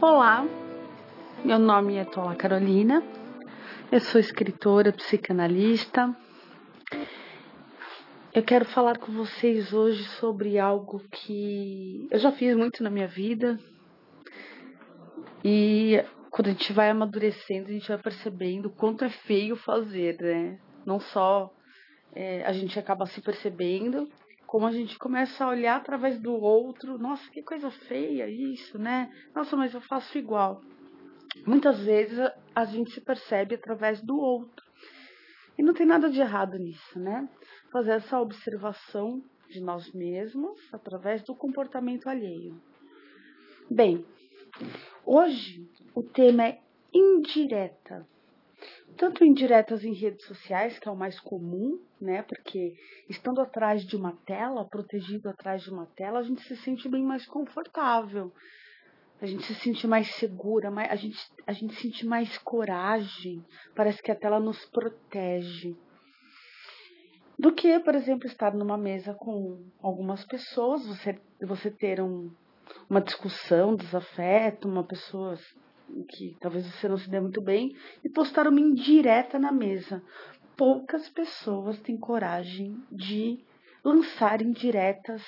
Olá, meu nome é Tola Carolina, eu sou escritora, psicanalista. Eu quero falar com vocês hoje sobre algo que eu já fiz muito na minha vida e quando a gente vai amadurecendo, a gente vai percebendo quanto é feio fazer, né? Não só é, a gente acaba se percebendo, como a gente começa a olhar através do outro, nossa, que coisa feia isso, né? Nossa, mas eu faço igual. Muitas vezes a gente se percebe através do outro. E não tem nada de errado nisso, né? Fazer essa observação de nós mesmos através do comportamento alheio. Bem, hoje o tema é indireta tanto indiretas em redes sociais, que é o mais comum, né? Porque estando atrás de uma tela, protegido atrás de uma tela, a gente se sente bem mais confortável. A gente se sente mais segura, mais, a, gente, a gente sente mais coragem. Parece que a tela nos protege. Do que, por exemplo, estar numa mesa com algumas pessoas, você, você ter um, uma discussão, desafeto, uma pessoa que talvez você não se dê muito bem, e postar uma indireta na mesa. Poucas pessoas têm coragem de lançar indiretas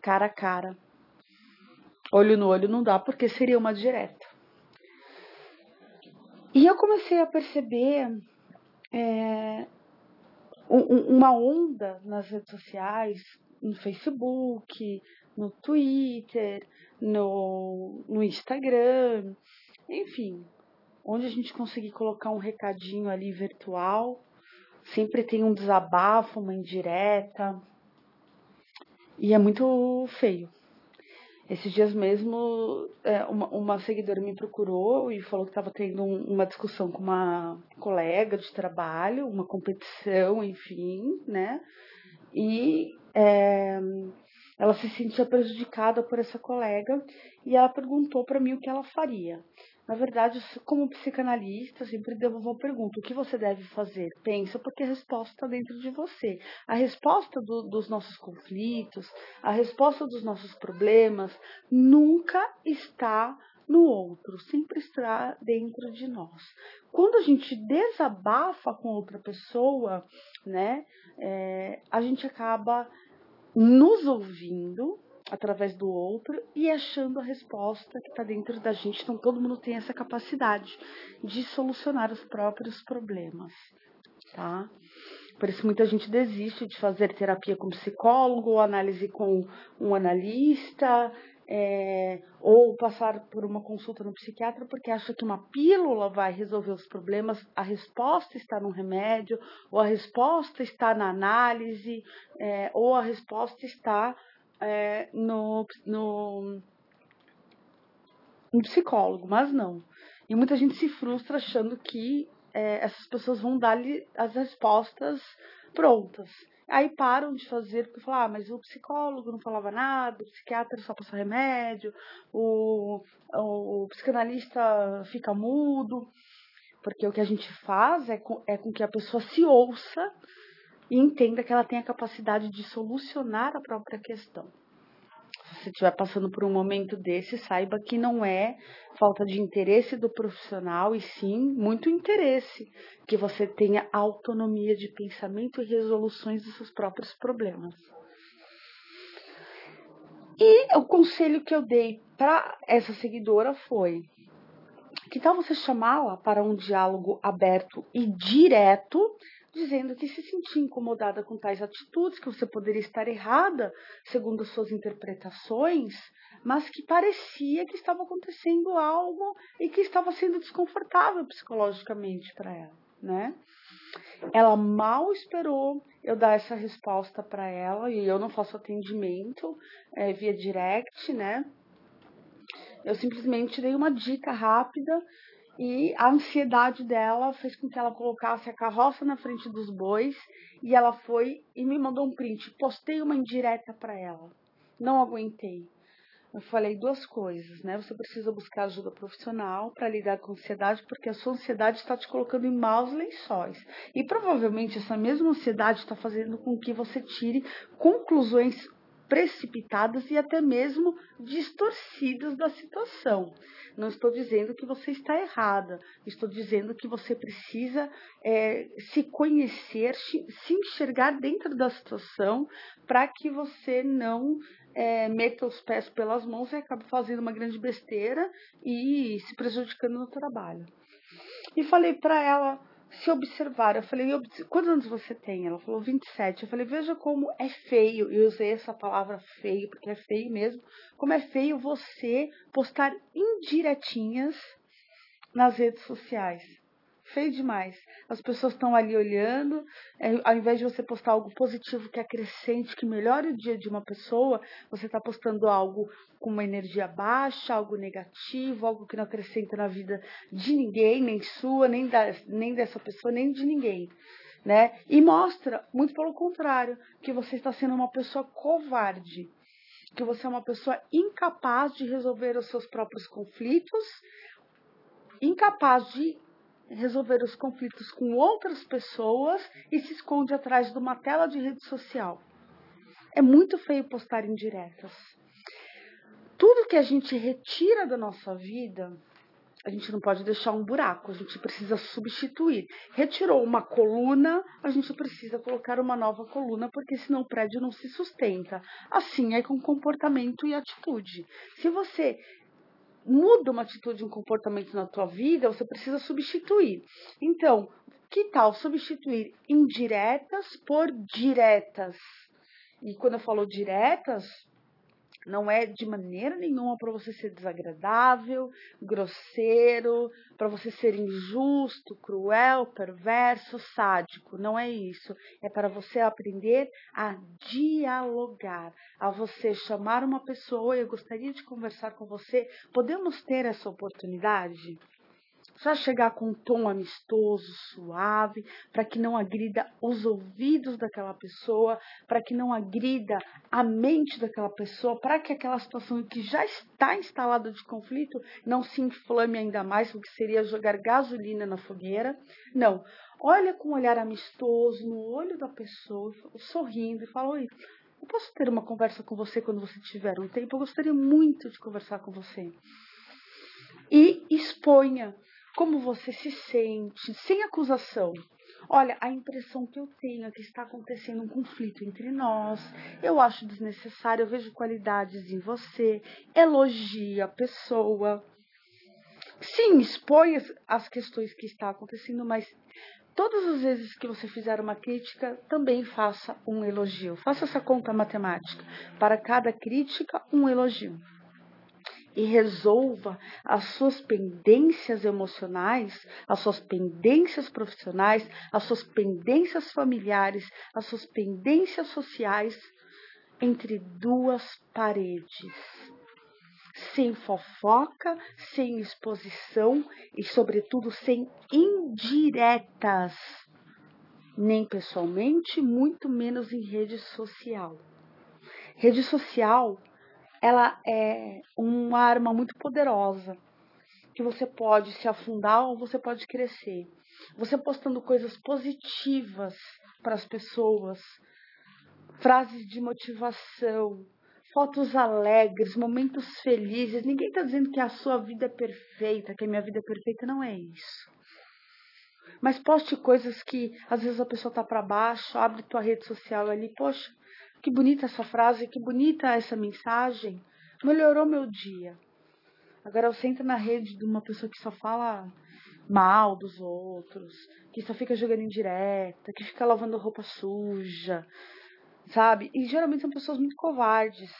cara a cara. Olho no olho não dá, porque seria uma direta. E eu comecei a perceber é, uma onda nas redes sociais, no Facebook, no Twitter, no, no Instagram, enfim, onde a gente conseguir colocar um recadinho ali virtual, sempre tem um desabafo, uma indireta. E é muito feio. Esses dias mesmo, é, uma, uma, seguidora me procurou e falou que estava tendo um, uma discussão com uma colega de trabalho, uma competição, enfim, né? E é, ela se sentia prejudicada por essa colega e ela perguntou para mim o que ela faria. Na verdade, como psicanalista, eu sempre devolvo uma pergunta: o que você deve fazer? Pensa, porque a resposta está dentro de você. A resposta do, dos nossos conflitos, a resposta dos nossos problemas, nunca está no outro, sempre está dentro de nós. Quando a gente desabafa com outra pessoa, né, é, a gente acaba nos ouvindo através do outro e achando a resposta que está dentro da gente. Então, todo mundo tem essa capacidade de solucionar os próprios problemas, tá? Por isso, muita gente desiste de fazer terapia com psicólogo, ou análise com um analista, é, ou passar por uma consulta no psiquiatra, porque acha que uma pílula vai resolver os problemas. A resposta está no remédio, ou a resposta está na análise, é, ou a resposta está é, no, no, no psicólogo, mas não. E muita gente se frustra achando que é, essas pessoas vão dar-lhe as respostas prontas. Aí param de fazer porque falam, ah, mas o psicólogo não falava nada, o psiquiatra só passa remédio, o, o, psicanalista fica mudo. Porque o que a gente faz é com, é com que a pessoa se ouça e entenda que ela tem a capacidade de solucionar a própria questão. Se você estiver passando por um momento desse, saiba que não é falta de interesse do profissional, e sim muito interesse que você tenha autonomia de pensamento e resoluções dos seus próprios problemas. E o conselho que eu dei para essa seguidora foi: que tal você chamá-la para um diálogo aberto e direto dizendo que se sentia incomodada com tais atitudes, que você poderia estar errada segundo as suas interpretações, mas que parecia que estava acontecendo algo e que estava sendo desconfortável psicologicamente para ela, né? Ela mal esperou eu dar essa resposta para ela e eu não faço atendimento é, via direct, né? Eu simplesmente dei uma dica rápida e a ansiedade dela fez com que ela colocasse a carroça na frente dos bois e ela foi e me mandou um print. Postei uma indireta para ela. Não aguentei. Eu falei duas coisas, né? Você precisa buscar ajuda profissional para lidar com a ansiedade, porque a sua ansiedade está te colocando em maus lençóis. E provavelmente essa mesma ansiedade está fazendo com que você tire conclusões precipitadas e até mesmo distorcidas da situação. Não estou dizendo que você está errada, estou dizendo que você precisa é, se conhecer, se enxergar dentro da situação para que você não é, meta os pés pelas mãos e acabe fazendo uma grande besteira e se prejudicando no trabalho. E falei para ela se observar. Eu falei, quantos anos você tem? Ela falou 27. Eu falei, veja como é feio. Eu usei essa palavra feio, porque é feio mesmo. Como é feio você postar indiretinhas nas redes sociais feio demais. As pessoas estão ali olhando, é, ao invés de você postar algo positivo que acrescente, que melhore o dia de uma pessoa, você está postando algo com uma energia baixa, algo negativo, algo que não acrescenta na vida de ninguém, nem sua, nem, da, nem dessa pessoa, nem de ninguém. Né? E mostra, muito pelo contrário, que você está sendo uma pessoa covarde, que você é uma pessoa incapaz de resolver os seus próprios conflitos, incapaz de resolver os conflitos com outras pessoas e se esconde atrás de uma tela de rede social. É muito feio postar indiretas. Tudo que a gente retira da nossa vida, a gente não pode deixar um buraco, a gente precisa substituir. Retirou uma coluna, a gente precisa colocar uma nova coluna, porque senão o prédio não se sustenta. Assim é com comportamento e atitude. Se você muda uma atitude, um comportamento na tua vida, você precisa substituir. Então, que tal substituir indiretas por diretas? E quando eu falo diretas, não é de maneira nenhuma para você ser desagradável, grosseiro, para você ser injusto, cruel, perverso, sádico. Não é isso. É para você aprender a dialogar, a você chamar uma pessoa. Eu gostaria de conversar com você. Podemos ter essa oportunidade? Só chegar com um tom amistoso, suave, para que não agrida os ouvidos daquela pessoa, para que não agrida a mente daquela pessoa, para que aquela situação que já está instalada de conflito não se inflame ainda mais, o que seria jogar gasolina na fogueira. Não. Olha com um olhar amistoso no olho da pessoa, sorrindo e fala: Oi, eu posso ter uma conversa com você quando você tiver um tempo? Eu gostaria muito de conversar com você. E exponha como você se sente, sem acusação. Olha, a impressão que eu tenho é que está acontecendo um conflito entre nós. Eu acho desnecessário, eu vejo qualidades em você. Elogie a pessoa. Sim, expõe as questões que está acontecendo, mas todas as vezes que você fizer uma crítica, também faça um elogio. Faça essa conta matemática. Para cada crítica, um elogio e resolva as suas pendências emocionais, as suas pendências profissionais, as suas pendências familiares, as suas pendências sociais entre duas paredes. Sem fofoca, sem exposição e, sobretudo, sem indiretas, nem pessoalmente, muito menos em rede social. Rede social ela é uma arma muito poderosa que você pode se afundar ou você pode crescer. Você postando coisas positivas para as pessoas, frases de motivação, fotos alegres, momentos felizes. Ninguém está dizendo que a sua vida é perfeita, que a minha vida é perfeita, não é isso. Mas poste coisas que às vezes a pessoa está para baixo, abre tua rede social ali, poxa, que bonita essa frase, que bonita essa mensagem. Melhorou meu dia. Agora você entra na rede de uma pessoa que só fala mal dos outros, que só fica jogando indireta, que fica lavando roupa suja, sabe? E geralmente são pessoas muito covardes.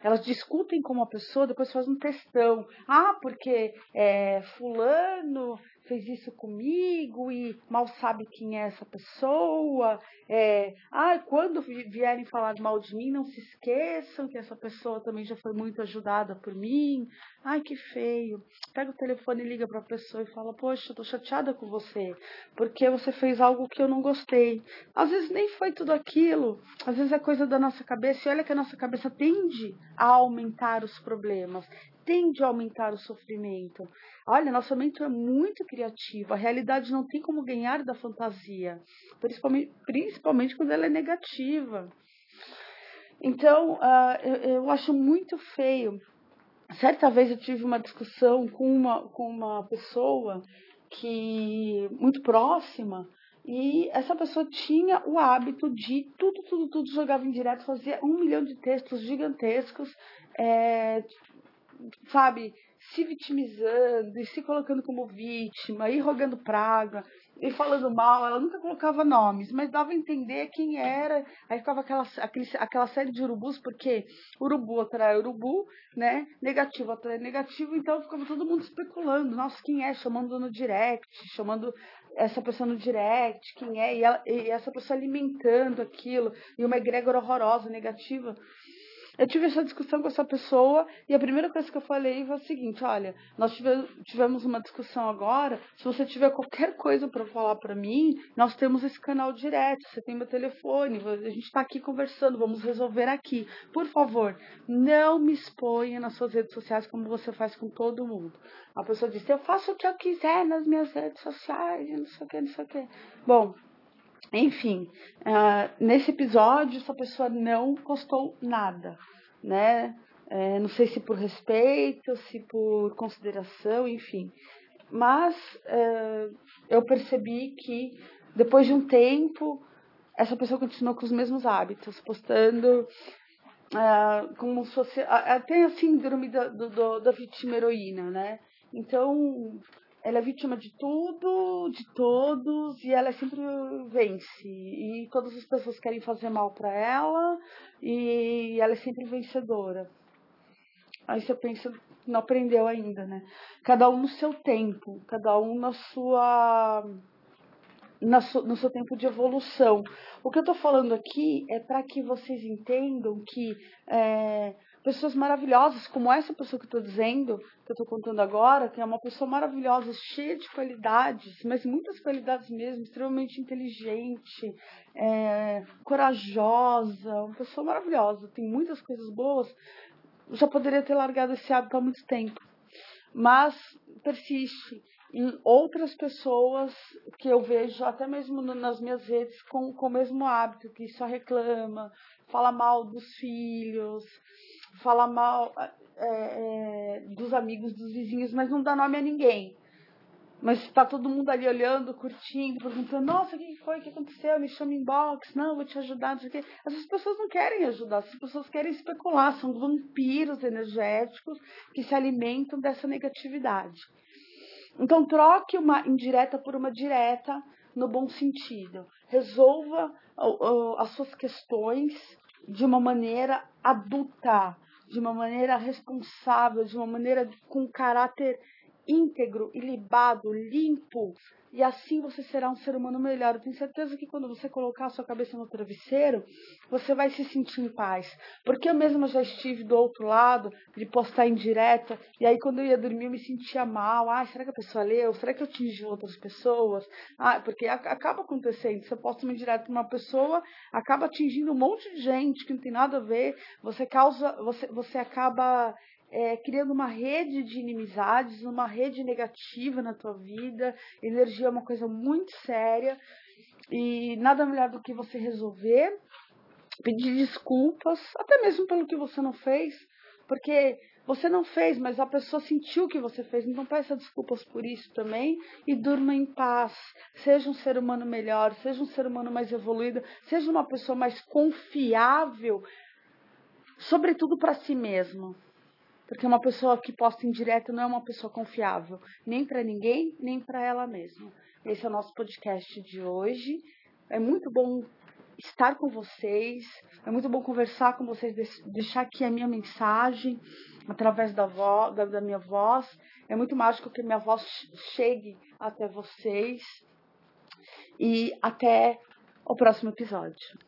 Elas discutem com uma pessoa, depois fazem um testão. Ah, porque é, fulano fez isso comigo e mal sabe quem é essa pessoa. É, ah, quando vierem falar mal de mim, não se esqueçam que essa pessoa também já foi muito ajudada por mim. Ai, que feio. Pega o telefone e liga para a pessoa e fala: Poxa, tô chateada com você, porque você fez algo que eu não gostei. Às vezes nem foi tudo aquilo, às vezes é coisa da nossa cabeça. E olha que a nossa cabeça tende a aumentar os problemas, tende a aumentar o sofrimento. Olha, nossa mente é muito criativa. A realidade não tem como ganhar da fantasia, principalmente, principalmente quando ela é negativa. Então, uh, eu, eu acho muito feio. Certa vez eu tive uma discussão com uma, com uma pessoa que muito próxima e essa pessoa tinha o hábito de tudo, tudo, tudo jogava em direto, fazia um milhão de textos gigantescos, é, sabe, se vitimizando e se colocando como vítima e rogando praga e falando mal, ela nunca colocava nomes, mas dava a entender quem era. Aí ficava aquela, aquele, aquela série de urubus, porque urubu atrai urubu, né? Negativo atrai negativo, então ficava todo mundo especulando, nossa, quem é? Chamando no direct, chamando essa pessoa no direct, quem é? E, ela, e essa pessoa alimentando aquilo, e uma egrégora horrorosa, negativa. Eu tive essa discussão com essa pessoa e a primeira coisa que eu falei foi o seguinte: olha, nós tivemos uma discussão agora. Se você tiver qualquer coisa para falar para mim, nós temos esse canal direto. Você tem meu telefone, a gente está aqui conversando, vamos resolver aqui. Por favor, não me exponha nas suas redes sociais como você faz com todo mundo. A pessoa disse: eu faço o que eu quiser nas minhas redes sociais, não sei o que, não sei o que. Bom, enfim, uh, nesse episódio, essa pessoa não postou nada, né? É, não sei se por respeito, se por consideração, enfim. Mas uh, eu percebi que depois de um tempo, essa pessoa continuou com os mesmos hábitos, postando uh, como se fosse. Até a síndrome da, do, da vítima heroína, né? Então, ela é vítima de tudo, de todos, e ela sempre vence. E todas as pessoas querem fazer mal para ela, e ela é sempre vencedora. Aí você pensa, não aprendeu ainda, né? Cada um no seu tempo, cada um na sua. Na no seu tempo de evolução. O que eu estou falando aqui é para que vocês entendam que é, pessoas maravilhosas, como essa pessoa que eu estou dizendo, que eu estou contando agora, que é uma pessoa maravilhosa, cheia de qualidades, mas muitas qualidades mesmo, extremamente inteligente, é, corajosa, uma pessoa maravilhosa, tem muitas coisas boas. Já poderia ter largado esse hábito há muito tempo, mas persiste em outras pessoas que eu vejo, até mesmo nas minhas redes, com, com o mesmo hábito, que só reclama, fala mal dos filhos, fala mal é, é, dos amigos, dos vizinhos, mas não dá nome a ninguém. Mas está todo mundo ali olhando, curtindo, perguntando, nossa, o que foi? O que aconteceu? Me chama inbox, não, vou te ajudar, não sei o quê. Essas pessoas não querem ajudar, essas pessoas querem especular, são vampiros energéticos que se alimentam dessa negatividade. Então troque uma indireta por uma direta no bom sentido. Resolva as suas questões de uma maneira adulta, de uma maneira responsável, de uma maneira com caráter íntegro, ilibado, limpo, e assim você será um ser humano melhor. Eu tenho certeza que quando você colocar a sua cabeça no travesseiro, você vai se sentir em paz. Porque eu mesma já estive do outro lado, de postar em direta, e aí quando eu ia dormir eu me sentia mal. Ah, será que a pessoa leu? Será que eu atingi outras pessoas? Ah, porque acaba acontecendo. Você posta uma indireta para uma pessoa, acaba atingindo um monte de gente que não tem nada a ver. Você causa, você, você acaba é, criando uma rede de inimizades, uma rede negativa na tua vida. Energia é uma coisa muito séria e nada melhor do que você resolver, pedir desculpas, até mesmo pelo que você não fez, porque você não fez, mas a pessoa sentiu que você fez, então peça desculpas por isso também e durma em paz. Seja um ser humano melhor, seja um ser humano mais evoluído, seja uma pessoa mais confiável, sobretudo para si mesmo. Porque uma pessoa que posta em direto não é uma pessoa confiável, nem para ninguém, nem para ela mesma. Esse é o nosso podcast de hoje. É muito bom estar com vocês, é muito bom conversar com vocês, deixar aqui a minha mensagem através da, voz, da, da minha voz. É muito mágico que minha voz chegue até vocês. E até o próximo episódio.